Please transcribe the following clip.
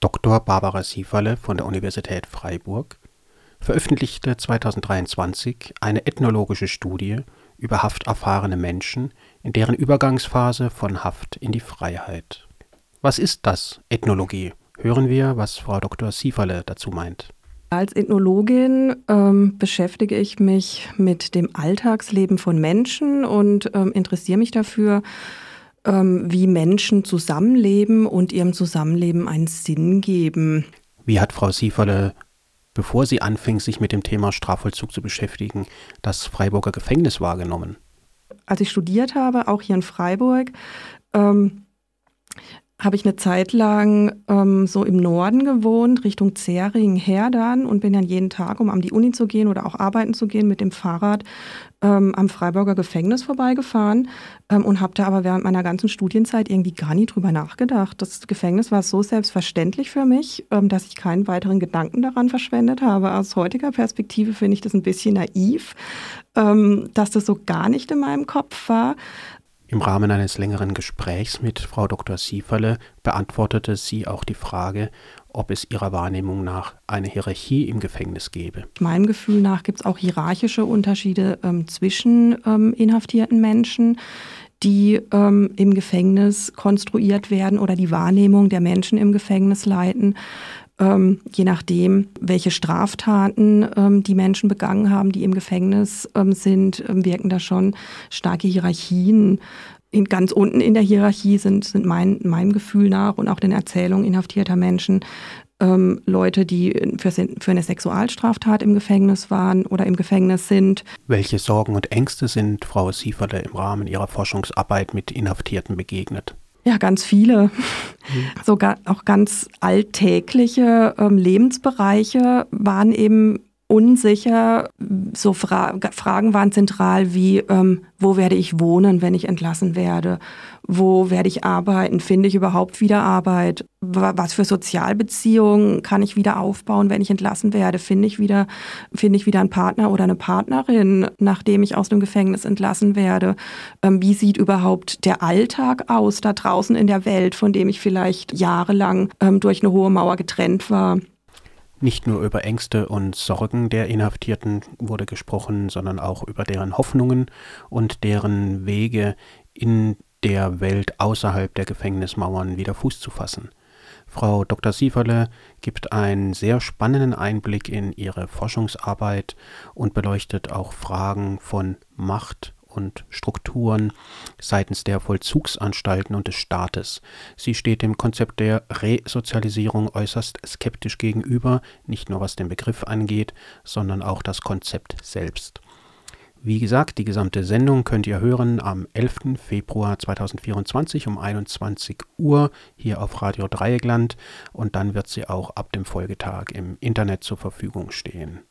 Dr. Barbara Sieferle von der Universität Freiburg veröffentlichte 2023 eine ethnologische Studie über hafterfahrene Menschen in deren Übergangsphase von Haft in die Freiheit. Was ist das, Ethnologie? Hören wir, was Frau Dr. Sieferle dazu meint. Als Ethnologin ähm, beschäftige ich mich mit dem Alltagsleben von Menschen und ähm, interessiere mich dafür, wie Menschen zusammenleben und ihrem Zusammenleben einen Sinn geben. Wie hat Frau Sieferle, bevor sie anfing, sich mit dem Thema Strafvollzug zu beschäftigen, das Freiburger Gefängnis wahrgenommen? Als ich studiert habe, auch hier in Freiburg, ähm, habe ich eine Zeit lang ähm, so im Norden gewohnt, Richtung Zering, Herdern und bin dann jeden Tag, um an die Uni zu gehen oder auch arbeiten zu gehen, mit dem Fahrrad ähm, am Freiburger Gefängnis vorbeigefahren ähm, und habe da aber während meiner ganzen Studienzeit irgendwie gar nie drüber nachgedacht. Das Gefängnis war so selbstverständlich für mich, ähm, dass ich keinen weiteren Gedanken daran verschwendet habe. Aus heutiger Perspektive finde ich das ein bisschen naiv, ähm, dass das so gar nicht in meinem Kopf war. Im Rahmen eines längeren Gesprächs mit Frau Dr. Sieferle beantwortete sie auch die Frage, ob es ihrer Wahrnehmung nach eine Hierarchie im Gefängnis gäbe. Meinem Gefühl nach gibt es auch hierarchische Unterschiede ähm, zwischen ähm, inhaftierten Menschen die ähm, im Gefängnis konstruiert werden oder die Wahrnehmung der Menschen im Gefängnis leiten. Ähm, je nachdem, welche Straftaten ähm, die Menschen begangen haben, die im Gefängnis ähm, sind, ähm, wirken da schon starke Hierarchien. In, ganz unten in der Hierarchie sind, sind mein, meinem Gefühl nach und auch den Erzählungen inhaftierter Menschen ähm, Leute, die für, für eine Sexualstraftat im Gefängnis waren oder im Gefängnis sind. Welche Sorgen und Ängste sind Frau Sieferle im Rahmen ihrer Forschungsarbeit mit Inhaftierten begegnet? Ja, ganz viele. Mhm. Sogar auch ganz alltägliche ähm, Lebensbereiche waren eben unsicher. So Fra Fragen waren zentral wie, ähm, wo werde ich wohnen, wenn ich entlassen werde? Wo werde ich arbeiten? Finde ich überhaupt wieder Arbeit? Was für Sozialbeziehungen kann ich wieder aufbauen, wenn ich entlassen werde? Finde ich wieder, finde ich wieder einen Partner oder eine Partnerin, nachdem ich aus dem Gefängnis entlassen werde? Ähm, wie sieht überhaupt der Alltag aus da draußen in der Welt, von dem ich vielleicht jahrelang ähm, durch eine hohe Mauer getrennt war? Nicht nur über Ängste und Sorgen der Inhaftierten wurde gesprochen, sondern auch über deren Hoffnungen und deren Wege in der Welt außerhalb der Gefängnismauern wieder Fuß zu fassen. Frau Dr. Sieferle gibt einen sehr spannenden Einblick in ihre Forschungsarbeit und beleuchtet auch Fragen von Macht, und Strukturen seitens der Vollzugsanstalten und des Staates. Sie steht dem Konzept der Resozialisierung äußerst skeptisch gegenüber, nicht nur was den Begriff angeht, sondern auch das Konzept selbst. Wie gesagt, die gesamte Sendung könnt ihr hören am 11. Februar 2024 um 21 Uhr hier auf Radio Dreieckland und dann wird sie auch ab dem Folgetag im Internet zur Verfügung stehen.